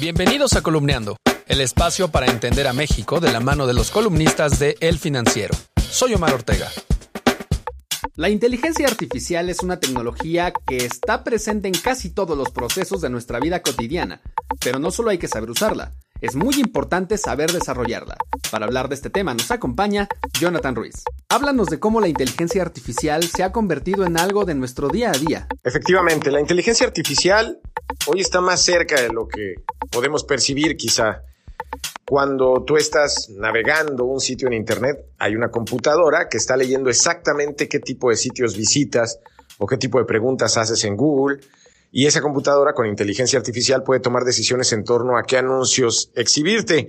Bienvenidos a Columneando, el espacio para entender a México de la mano de los columnistas de El Financiero. Soy Omar Ortega. La inteligencia artificial es una tecnología que está presente en casi todos los procesos de nuestra vida cotidiana, pero no solo hay que saber usarla, es muy importante saber desarrollarla. Para hablar de este tema nos acompaña Jonathan Ruiz. Háblanos de cómo la inteligencia artificial se ha convertido en algo de nuestro día a día. Efectivamente, la inteligencia artificial hoy está más cerca de lo que podemos percibir quizá. Cuando tú estás navegando un sitio en Internet, hay una computadora que está leyendo exactamente qué tipo de sitios visitas o qué tipo de preguntas haces en Google. Y esa computadora con inteligencia artificial puede tomar decisiones en torno a qué anuncios exhibirte.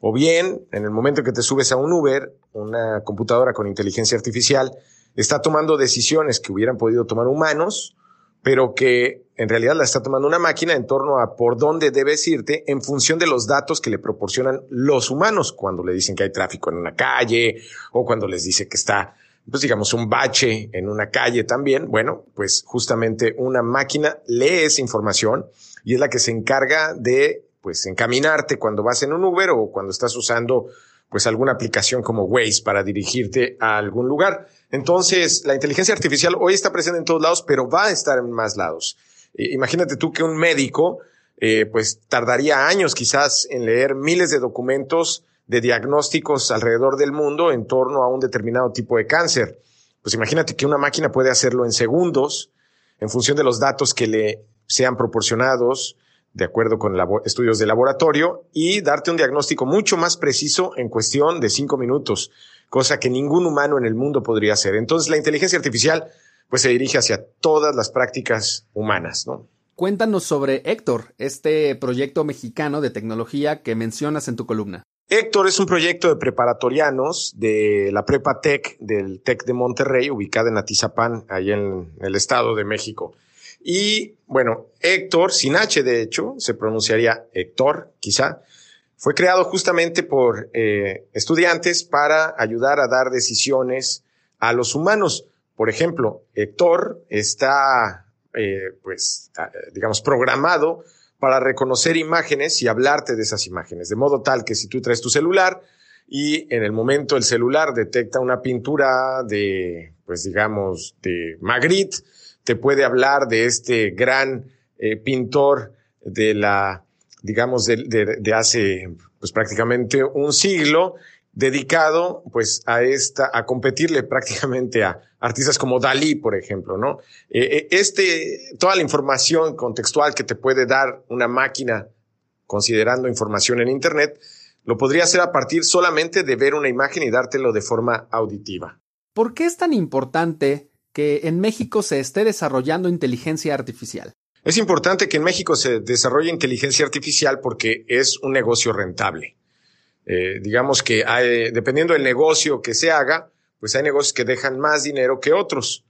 O bien, en el momento que te subes a un Uber, una computadora con inteligencia artificial está tomando decisiones que hubieran podido tomar humanos pero que en realidad la está tomando una máquina en torno a por dónde debes irte en función de los datos que le proporcionan los humanos cuando le dicen que hay tráfico en una calle o cuando les dice que está, pues digamos, un bache en una calle también. Bueno, pues justamente una máquina lee esa información y es la que se encarga de, pues, encaminarte cuando vas en un Uber o cuando estás usando pues alguna aplicación como Waze para dirigirte a algún lugar. Entonces, la inteligencia artificial hoy está presente en todos lados, pero va a estar en más lados. imagínate tú que un médico, eh, pues tardaría años quizás en leer miles de documentos de diagnósticos alrededor del mundo en torno a un determinado tipo de cáncer. Pues imagínate que una máquina puede hacerlo en segundos en función de los datos que le sean proporcionados, de acuerdo con estudios de laboratorio y darte un diagnóstico mucho más preciso en cuestión de cinco minutos, cosa que ningún humano en el mundo podría hacer. Entonces la inteligencia artificial pues se dirige hacia todas las prácticas humanas, ¿no? Cuéntanos sobre Héctor, este proyecto mexicano de tecnología que mencionas en tu columna. Héctor es un proyecto de preparatorianos de la Prepa Tech del Tec de Monterrey, ubicada en Atizapán, ahí en el Estado de México. Y bueno, Héctor, sin H de hecho, se pronunciaría Héctor, quizá, fue creado justamente por eh, estudiantes para ayudar a dar decisiones a los humanos. Por ejemplo, Héctor está, eh, pues, digamos, programado para reconocer imágenes y hablarte de esas imágenes, de modo tal que si tú traes tu celular y en el momento el celular detecta una pintura de, pues digamos, de Magritte, te puede hablar de este gran eh, pintor de la, digamos, de, hace pues prácticamente un siglo, dedicado pues a esta, a competirle prácticamente a artistas como Dalí, por ejemplo, ¿no? Eh, eh, este, toda la información contextual que te puede dar una máquina considerando información en Internet, lo podría hacer a partir solamente de ver una imagen y dártelo de forma auditiva. ¿Por qué es tan importante que en México se esté desarrollando inteligencia artificial? Es importante que en México se desarrolle inteligencia artificial porque es un negocio rentable. Eh, digamos que dependiendo del negocio que se haga, pues hay negocios que dejan más dinero que otros.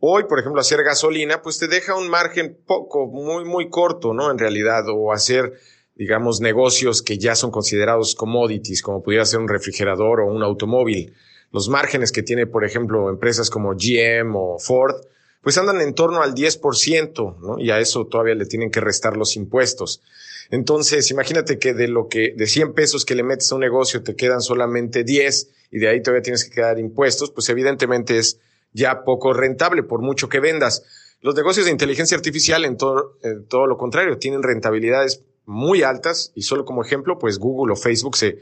Hoy, por ejemplo, hacer gasolina, pues te deja un margen poco, muy, muy corto, ¿no? En realidad, o hacer, digamos, negocios que ya son considerados commodities, como pudiera ser un refrigerador o un automóvil los márgenes que tiene, por ejemplo, empresas como GM o Ford, pues andan en torno al 10%, ¿no? Y a eso todavía le tienen que restar los impuestos. Entonces, imagínate que de lo que, de 100 pesos que le metes a un negocio te quedan solamente 10 y de ahí todavía tienes que quedar impuestos, pues evidentemente es ya poco rentable por mucho que vendas. Los negocios de inteligencia artificial en todo, en todo lo contrario, tienen rentabilidades muy altas y solo como ejemplo, pues Google o Facebook se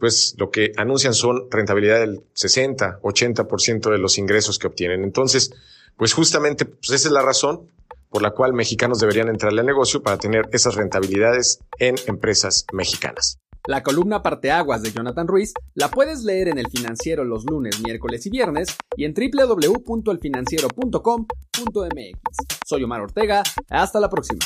pues lo que anuncian son rentabilidad del 60, 80% de los ingresos que obtienen. Entonces, pues justamente pues esa es la razón por la cual mexicanos deberían entrarle al negocio para tener esas rentabilidades en empresas mexicanas. La columna Parteaguas de Jonathan Ruiz la puedes leer en El Financiero los lunes, miércoles y viernes y en www.elfinanciero.com.mx. Soy Omar Ortega, hasta la próxima.